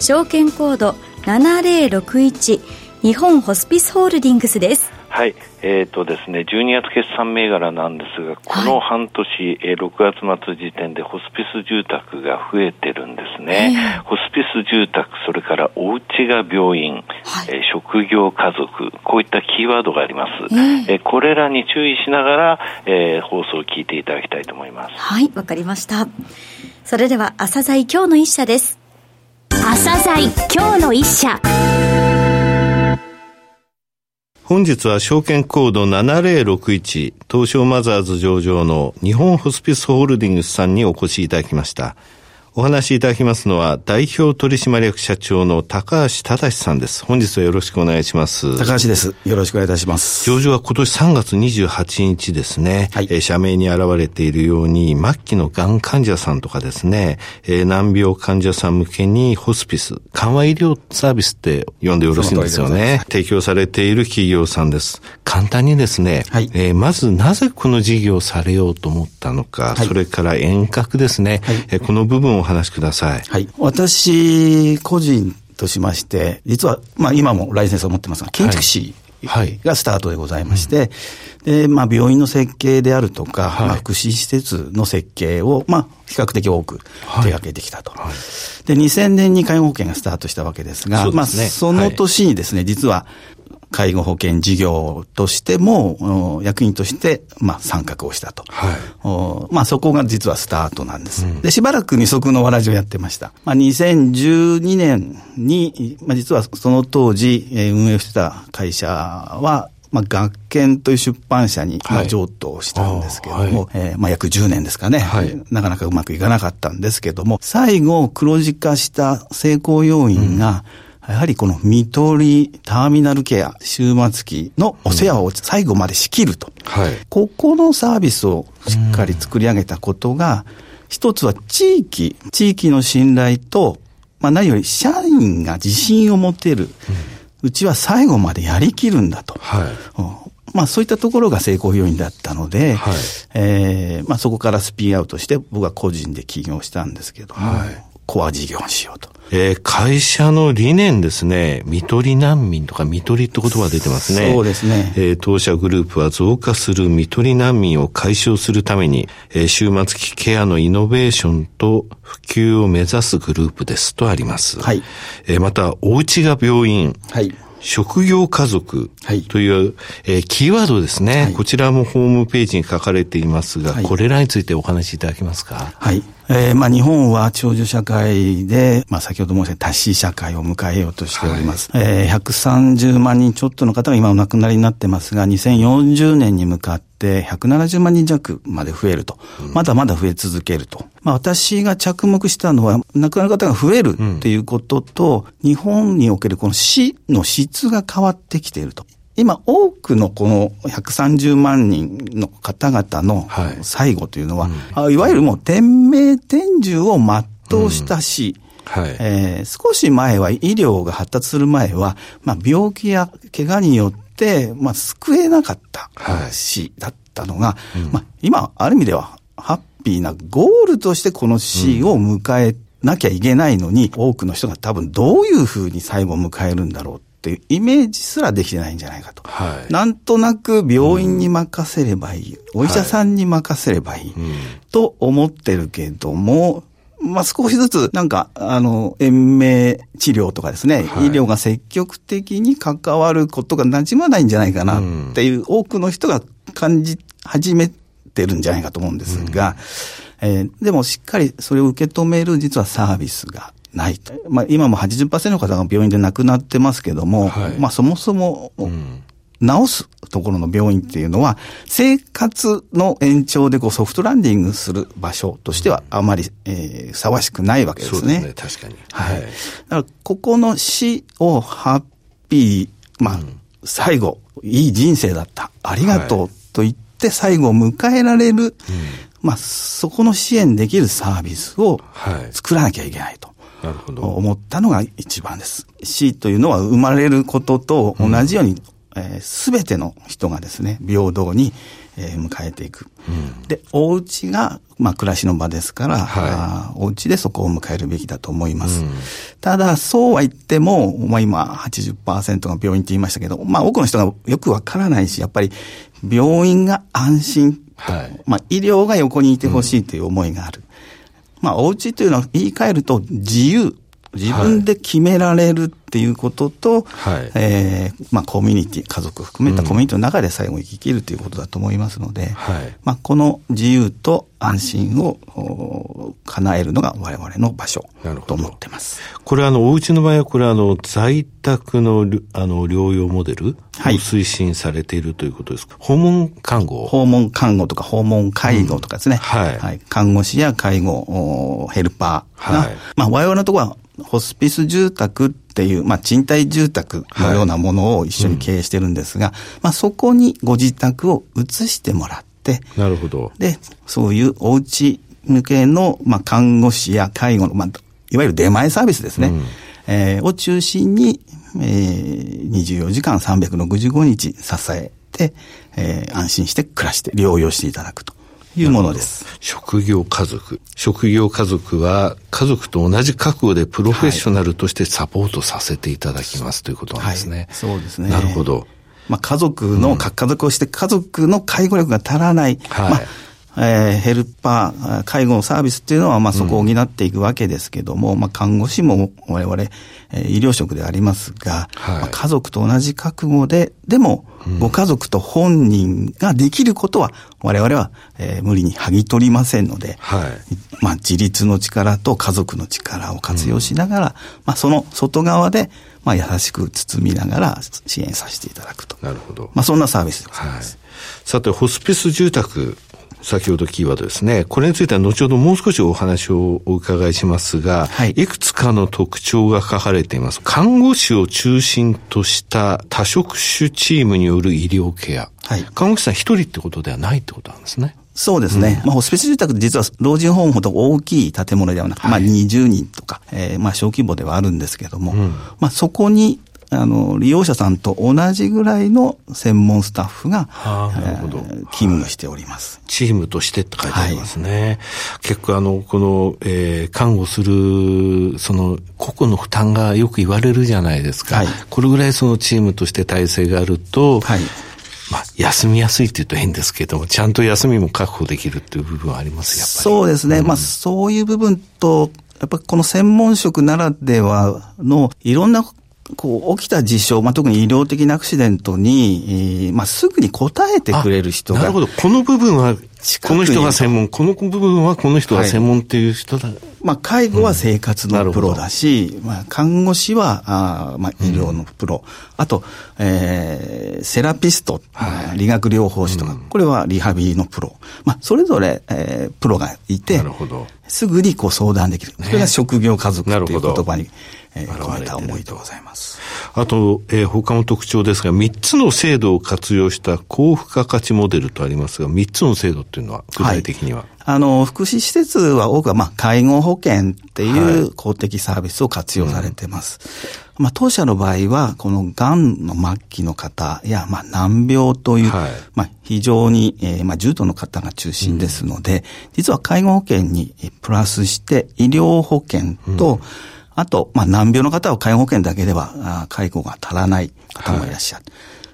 証券コード7061日本ホスピスホールディングスですはい、えーとですね、12月決算銘柄なんですが、この半年、はい、えー、6月末時点でホスピス住宅が増えてるんですね。えー、ホスピス住宅、それからお家が病院、はい、えー、職業家族、こういったキーワードがあります。えー、えー、これらに注意しながら、えー、放送を聞いていただきたいと思います。はい、わかりました。それでは、朝鮮今日の一社です。朝鮮今日の一社。本日は証券コード7061東証マザーズ上場の日本ホスピスホールディングスさんにお越しいただきました。お話しいただきますのは、代表取締役社長の高橋正さんです。本日はよろしくお願いします。高橋です。よろしくお願いいたします。上場は今年3月28日ですね。はい。えー、社名に現れているように、末期のがん患者さんとかですね、えー、難病患者さん向けにホスピス、緩和医療サービスって呼んでよろしいんですよね。提供されている企業さんです。簡単にですね、はい。えー、まずなぜこの事業をされようと思ったのか、はい、それから遠隔ですね、はい、えー、この部分を話しください。はい。私、個人としまして、実は、まあ今もライセンスを持ってますが、建築士、がスタートでございまして、で、まあ、病院の設計であるとか、はい、まあ、福祉施設の設計を、まあ、比較的多く手掛けてきたと。はい。はい、で、2000年に介護保険がスタートしたわけですが、すね、まあ、その年にですね、実は、介護保険事業としても、役員として、まあ、参画をしたと。はい、まあ、そこが実はスタートなんです。うん、で、しばらく二足のわらじをやってました。まあ、2012年に、まあ、実はその当時、えー、運営してた会社は、まあ、学研という出版社に、まあ、譲渡したんですけれども、はい、えー、まあ、約10年ですかね、はい、なかなかうまくいかなかったんですけれども、最後、黒字化した成功要因が、うんやはりこの見取り、ターミナルケア、終末期のお世話を最後まで仕切ると。うんはい、ここのサービスをしっかり作り上げたことが、一つは地域、地域の信頼と、まあ何より社員が自信を持てる。うん、うちは最後までやりきるんだと。はい、まあそういったところが成功要因だったので、はい、えー、まあそこからスピーアウトして僕は個人で起業したんですけども、はい、コア事業にしようと。えー、会社の理念ですね、見取り難民とか見取りって言葉が出てますね。そうですね。えー、当社グループは増加する見取り難民を解消するために、えー、終末期ケアのイノベーションと普及を目指すグループですとあります。はい。えー、また、お家が病院。はい。職業家族という、はい、えー、キーワードですね、はい、こちらもホームページに書かれていますが、はい、これらについてお話しいただけますか？はい。えー、まあ日本は長寿社会で、まあ先ほど申した多子社会を迎えようとしております。はい、えー、130万人ちょっとの方が今お亡くなりになってますが、2040年に向かって170万人弱まで増えると。まだまだ増え続けると。まあ私が着目したのは、亡くなる方が増えるっていうことと、うん、日本におけるこの死の質が変わってきていると。今多くのこの130万人の方々の最後というのは、はいいわゆるもう天命天寿を全うしたし、うん。はい。えー、少し前は医療が発達する前は、まあ、病気や怪我によって、まあ、救えなかった死だったのが、はいうん、まあ、今、ある意味ではハッピーなゴールとしてこの死を迎えなきゃいけないのに、うん、多くの人が多分どういうふうに最後を迎えるんだろうっていうイメージすらできてないんじゃないかと。はい、なんとなく病院に任せればいい、うん、お医者さんに任せればいい、はい、と思ってるけども、まあ、少しずつ、なんか、あの、延命治療とかですね、はい、医療が積極的に関わることが馴染まないんじゃないかなっていう、多くの人が感じ始めてるんじゃないかと思うんですが、うん、えー、でもしっかりそれを受け止める実はサービスがないまあ、今も80%の方が病院で亡くなってますけども、はい、まあ、そもそも、うん、治すところの病院っていうのは、生活の延長でこうソフトランディングする場所としてはあまり、えー、ふさわしくないわけですね。そうですね、確かに。はい。だから、ここの死をハッピー、まあ、うん、最後、いい人生だった。ありがとうと言って最後を迎えられる、うん、まあ、そこの支援できるサービスを作らなきゃいけないと。なるほど。思ったのが一番です。死というのは生まれることと同じように、す、べ、ての人がですね、平等に、えー、迎えていく。うん、で、お家が、まあ、暮らしの場ですから、はい、お家でそこを迎えるべきだと思います。うん、ただ、そうは言っても、まあ、今80%が病院って言いましたけど、まあ、多くの人がよくわからないし、やっぱり、病院が安心、はい、まあ、医療が横にいてほしいという思いがある。まあ、お家というのは言い換えると自由。自分で決められるっていうことと、はい、えー、まあ、コミュニティ、家族含めたコミュニティの中で最後生き切るということだと思いますので、はい、まあ、この自由と安心を叶えるのが我々の場所と思ってます。これあの、お家の場合は、これあの、在宅のあの療養モデルを推進されているということですか、訪問看護訪問看護とか訪問介護とかですね。うん、はい、はい。看護師や介護ヘルパーが、はい、まあ我々のところはホスピス住宅っていう、まあ、賃貸住宅のようなものを一緒に経営してるんですが、はいうん、まあ、そこにご自宅を移してもらって、なるほど。で、そういうお家向けの、まあ、看護師や介護の、まあ、いわゆる出前サービスですね、うん、えー、を中心に、えー、24時間365日支えて、えー、安心して暮らして療養していただくと。いうものです。職業家族。職業家族は家族と同じ覚悟でプロフェッショナルとしてサポートさせていただきますということなんですね。はい、そうですね。なるほど。まあ家族の、うん、家族をして家族の介護力が足らない。はい、まあえー、ヘルパー、介護のサービスっていうのは、まあ、そこを補っていくわけですけども、うん、まあ、看護師も我々、えー、医療職でありますが、はい、まあ、家族と同じ覚悟で、でも、うん、ご家族と本人ができることは、我々は、えー、無理に剥ぎ取りませんので、はい、まあ、自立の力と家族の力を活用しながら、うん、まあ、その外側で、まあ、優しく包みながら支援させていただくと。なるほど。まあ、そんなサービスでございます。はい、さて、ホスピス住宅先ほどキーワードですね。これについては後ほどもう少しお話をお伺いしますが、はい、いくつかの特徴が書かれています。看護師を中心とした多職種チームによる医療ケア。はい、看護師さん一人ってことではないってことなんですね。そうですね。うん、まあ、ホスピス住宅って実は老人ホームほど大きい建物ではなく、はい、まあ、20人とか、えー、まあ、小規模ではあるんですけども、うん、まあ、そこにあの、利用者さんと同じぐらいの専門スタッフが、えー、勤務しております、はい、チームとしてって書いてありますね。はい、結構あの、この、えー、看護する、その、個々の負担がよく言われるじゃないですか。はい、これぐらいそのチームとして体制があると、はい、まあ、休みやすいって言うと変ですけども、ちゃんと休みも確保できるっていう部分はありますやっぱり。そうですね。うん、まあ、そういう部分と、やっぱこの専門職ならではのいろんなこう、起きた事象、まあ、特に医療的なアクシデントに、えー、まあ、すぐに答えてくれる人が。なるほど。この部分は、この人が専門、この部分はこの人が専門っていう人だ。はい、まあ、介護は生活のプロだし、うん、まあ、看護師は、あまあ、医療のプロ。うん、あと、えー、セラピスト、はい、理学療法士とか、うん、これはリハビリのプロ。まあ、それぞれ、えー、プロがいて、なるほど。すぐにこう相談できる。それが職業家族という言葉に。えー、込めた思いでございます。あと、えー、他の特徴ですが、3つの制度を活用した高付加価値モデルとありますが、3つの制度っていうのは、具体的には、はい、あの、福祉施設は多くは、まあ、介護保険っていう公的サービスを活用されてます。はいうん、まあ、当社の場合は、この癌の末期の方や、まあ、難病という、はい、まあ、非常に、えー、まあ、重度の方が中心ですので、うん、実は介護保険にプラスして、医療保険と、うんあと、まあ、難病の方は介護保険だけでは、介護が足らない方もいらっしゃる。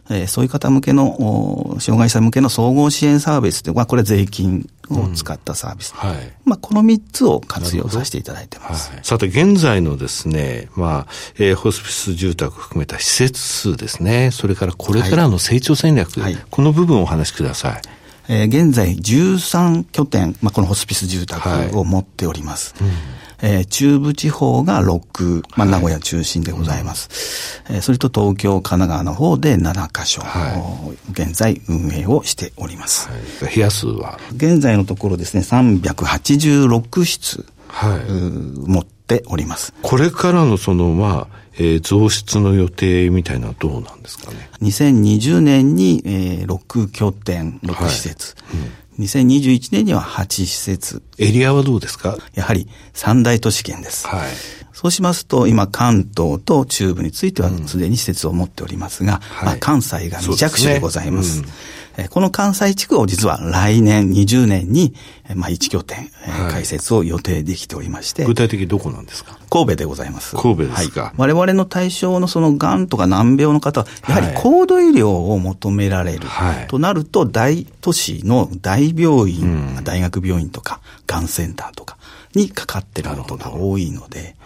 はい、えー、そういう方向けの、障害者向けの総合支援サービスというのは、これ税金を使ったサービス。うん、はい。まあ、この3つを活用させていただいてます。はい、さて、現在のですね、まあ、えー、ホスピス住宅を含めた施設数ですね、それからこれからの成長戦略、はい、この部分をお話しください。えー、現在13拠点、まあ、このホスピス住宅を持っております。はいうんえー、中部地方が6、まあ、名古屋中心でございます。はい、えー、それと東京、神奈川の方で7カ所、はい、現在運営をしております。はい、部屋数は？現在のところですね、386室、はい、持っております。これからのその、まあ、えー、増出の予定みたいなのはどうなんですかね？2020年に、えー、6拠点、6施設。はいうん、2021年には8施設。エリアはどうですか？やはり三大都市圏です。はい。そうしますと、今、関東と中部についてはすでに施設を持っておりますが、うん、まあ、関西が未着手でございます。この関西地区を実は来年20年に、まあ、1拠点、はい、開設を予定できておりまして。具体的にどこなんですか？神戸でございます。神戸ですか、はい、我々の対象のその癌とか難病の方は、やはり高度医療を求められる。はい、となると、大都市の大病院、うん、大学病院とか、がんセンターとかにかかってることが多いので、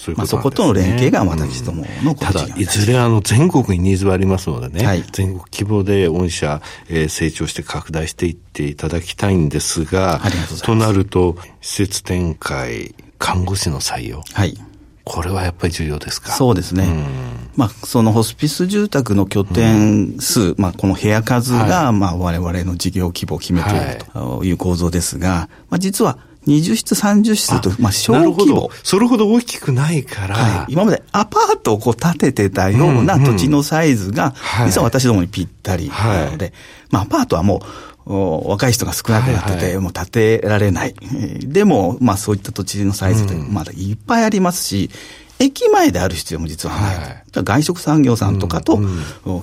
そね、まあ、そことの連携が私どもの、うん、ただ、いずれあの全国にニーズはありますのでね、はい、全国規模で御社、えー、成長して拡大していっていただきたいんですが、ととなると、施設展開、看護師の採用。はい。これはやっぱり重要ですか？そうですね。まあ、そのホスピス住宅の拠点数、うん、まあ、この部屋数が、はい、まあ、我々の事業規模を決めているという構造ですが、まあ、実は、20室、30室と、まあ、小規模。それほど大きくないから、はい、今までアパートをこう建ててたような土地のサイズが、実は私どもにぴったりなので、はい、まあ、アパートはもう、若い人が少なくなってて、はいはい、もう建てられない。でも、まあそういった土地のサイズってまだいっぱいありますし、駅前である必要も実はない。はい、外食産業さんとかと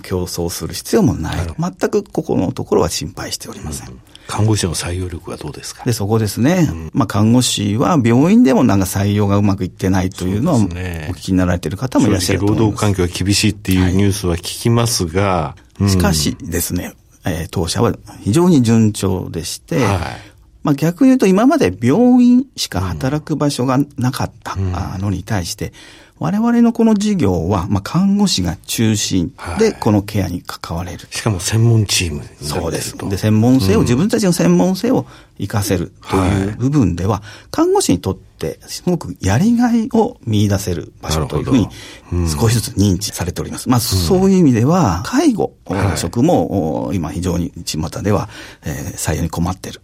競争する必要もない。全くここのところは心配しておりません。うん看護師の採用力はどうですか？で、そこですね。うん、まあ、看護師は病院でもなんか採用がうまくいってないというのは、お聞きになられている方もいらっしゃると思います。労働環境が厳しいっていうニュースは聞きますが、はい。うん、しかしですね、えー、当社は非常に順調でして、はい。まあ、逆に言うと今まで病院しか働く場所がなかったのに対して、我々のこの事業は、まあ、看護師が中心で、このケアに関われる、はい。しかも専門チームそうです。で、専門性を、うん、自分たちの専門性を活かせるという部分では、看護師にとって、すごくやりがいを見出せる場所というふうに、少しずつ認知されております。まあ、そういう意味では、介護職も、今非常に巷では、えー、採用に困っている。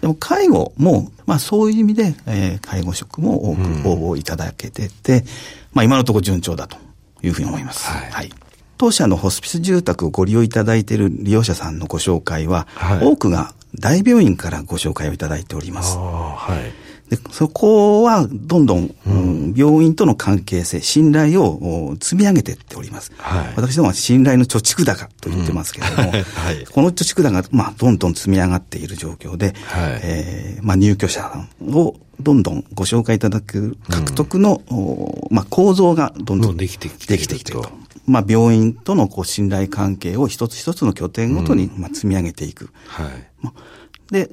でも、介護も、まあ、そういう意味で、えー、介護職も多く応募いただけてて、まあ、今のところ順調だというふうに思います。はい、はい。当社のホスピス住宅をご利用いただいている利用者さんのご紹介は、はい、多くが大病院からご紹介をいただいております。はい、でそこはどんどん、うん、病院との関係性、信頼を積み上げていっております。はい、私どもは信頼の貯蓄高と言ってますけれども、う んはい、この貯蓄高が、まあ、どんどん積み上がっている状況で、はい、えー、まあ、入居者をどんどんご紹介いただく獲得の、うん、まあ、構造がどんどんできてきていると。まあ、病院とのこう信頼関係を一つ一つの拠点ごとにまあ積み上げていく。はい、で、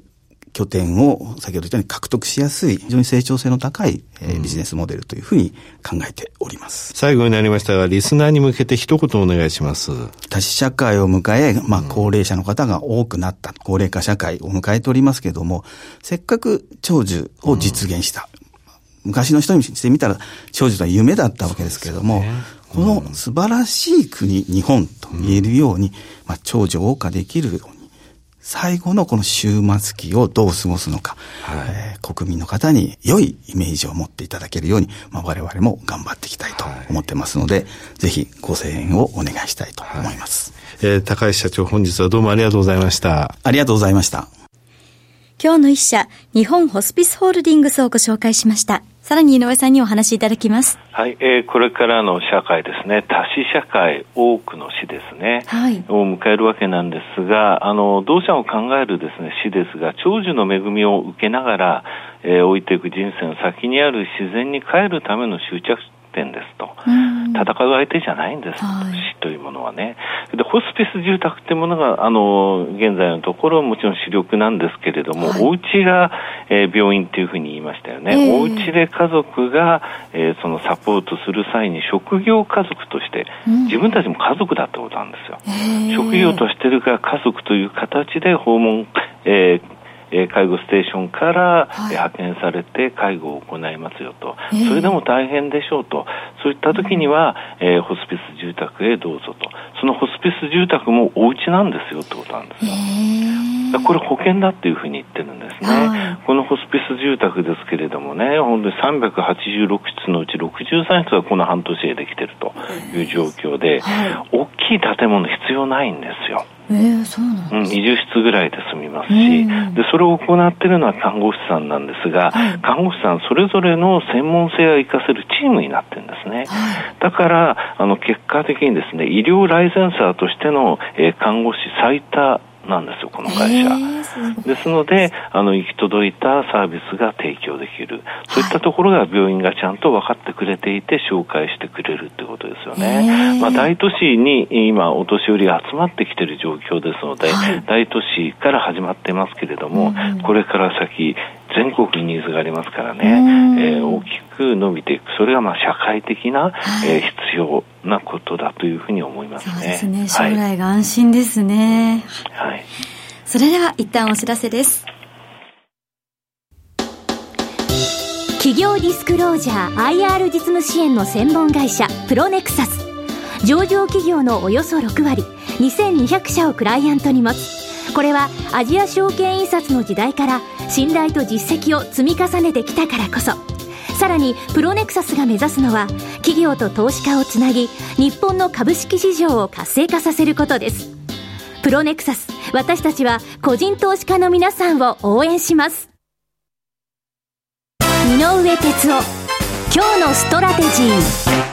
拠点を先ほど言ったように獲得しやすい、非常に成長性の高い、えー、ビジネスモデルというふうに考えております。最後になりましたが、リスナーに向けて一言お願いします。多子社会を迎え、まあ、高齢者の方が多くなった、高齢化社会を迎えておりますけれども、せっかく長寿を実現した。うん昔の人にしてみたら、長寿とは夢だったわけですけれども、この素晴らしい国、日本と言えるように、まあ、長寿を謳歌できるように、最後のこの終末期をどう過ごすのか、はい、えー、国民の方に良いイメージを持っていただけるように、まあ、我々も頑張っていきたいと思ってますので、はい、ぜひご声援をお願いしたいと思います。はい、えー、高橋社長、本日はどうもありがとうございました。ありがとうございました。今日の一社、日本ホスピスホールディングスをご紹介しました。さらに井上さんにお話しいただきます。はい、えー、これからの社会ですね、多子社会、多くの死ですね、はい、を迎えるわけなんですが、あの、同社を考えるですね、死ですが、長寿の恵みを受けながら、えー、置いていく人生の先にある自然に帰るための執着点ですと、戦う相手じゃないんです、はい、のはね。で、ホスピス住宅っていうものが、あの、現在のところもちろん主力なんですけれども、はい、お家が、えー、病院っていうふうに言いましたよね。えー、お家で家族が、えー、そのサポートする際に職業家族として、うん、自分たちも家族だってことなんですよ。えー、職業としてるが家族という形で訪問、えーえー、介護ステーションから、はい、派遣されて介護を行いますよと、えー、それでも大変でしょうと、そういった時には、えー、ホスピス住宅へどうぞと、そのホスピス住宅もお家なんですよってことなんですよ。えー、これ保険だっていうふうに言ってるんですね、はい、このホスピス住宅ですけれどもね、本当に386室のうち63室がこの半年でできてるという状況で、はい、大きい建物必要ないんですよ。えー、そうなんです、うん、20室ぐらいで済みますし、で、それを行っているのは看護師さんなんですが、はい、看護師さんそれぞれの専門性を生かせるチームになってるんですね。はい、だから、あの、結果的にですね、医療ライセンサーとしての、えー、看護師最多なんですよ、この会社。ですので、あの、行き届いたサービスが提供できる。そういったところが病院がちゃんと分かってくれていて、紹介してくれるってことですよね。まあ、大都市に今、お年寄りが集まってきている状況ですので、はい、大都市から始まってますけれども、これから先、全国にニーズがありますからね、えー、大きく伸びていく、それがまあ社会的な、はい、えー、必要なことだというふうに思いますね。そうですね。将来が安心ですね。はい。それでは一旦お知らせです。企業ディスクロージャー IR 実務支援の専門会社プロネクサス上場企業のおよそ6割2200社をクライアントに持つこれはアジア証券印刷の時代から信頼と実績を積み重ねてきたからこそ。さらにプロネクサスが目指すのは企業と投資家をつなぎ日本の株式市場を活性化させることです。プロネクサス私たちは個人投資家の皆さんを応援します。井上哲夫今日のストラテジー。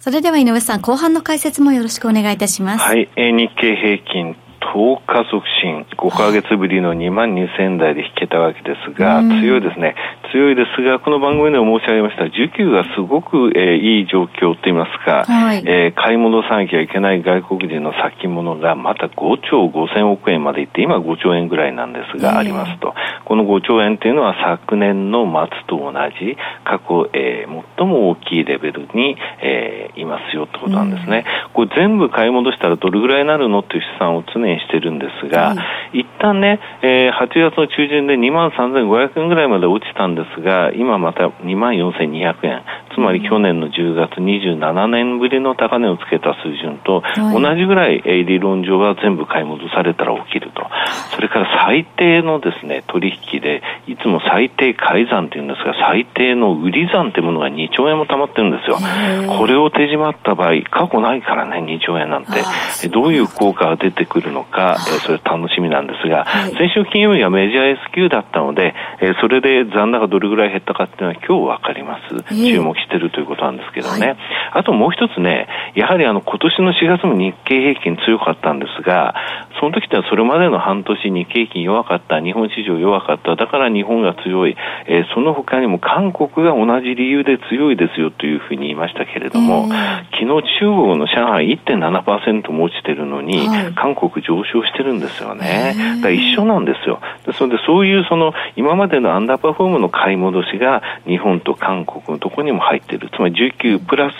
それでは井上さん、後半の解説もよろしくお願いいたします。はい、えー、日経平均10日促進、5ヶ月ぶりの2万2000台で引けたわけですが、強いですね。強いですが、この番組でも申し上げました、需給がすごく、えー、いい状況といいますか、はい、えー、買い戻さなきゃいけない外国人の先物がまた5兆5000億円までいって、今5兆円ぐらいなんですが、ありますと。この5兆円というのは昨年の末と同じ、過去、えー、最も大きいレベルに、えー、いますよってことなんですね。これ全部買い戻したらどれぐらいになるのっていう試算を常にしてるんですが、はい、一旦ね、えー、8月の中旬で2万3500円ぐらいまで落ちたんですですが、今また2万4200円、つまり去年の10月27年ぶりの高値をつけた水準と、同じぐらい、えー、理論上は全部買い戻されたら起きると。それから最低のですね、取引で、いつも最低改ざんっていうんですが、最低の売り算っていうものが2兆円も溜まってるんですよ。これを手締まった場合、過去ないからね、2兆円なんて。どういう効果が出てくるのか、えー、それ楽しみなんですが、はい、先週金曜日はメジャー S q だったので、えー、それで残高どれぐらい減ったかっていうのは今日わかります。注目してるということなんですけどね。はい、あともう一つね、やはりあの今年の4月も日経平均強かったんですが、その時ってそれまでの半年日経平均弱かった、日本市場弱かった、だから日本が強い、えー、その他にも韓国が同じ理由で強いですよというふうに言いましたけれども、昨日中国の上海1.7%も落ちてるのに、はい、韓国上昇してるんですよね。だから一緒なんですよ。ですので、そういうその、今までのアンダーパフォームの買い戻しが、日本と韓国のところにも入っている。つまり19プラス、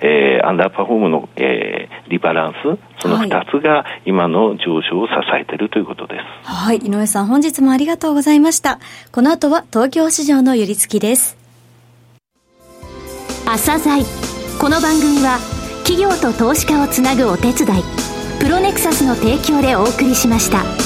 えー、アンダーパフォームの、えー、リバランス、その2つが今の上昇を支えているということです。はい。井上さん、本日もありがとうございました。この後は東京市場の寄り付きです。朝鮮この番組は企業と投資家をつなぐお手伝いプロネクサスの提供でお送りしました。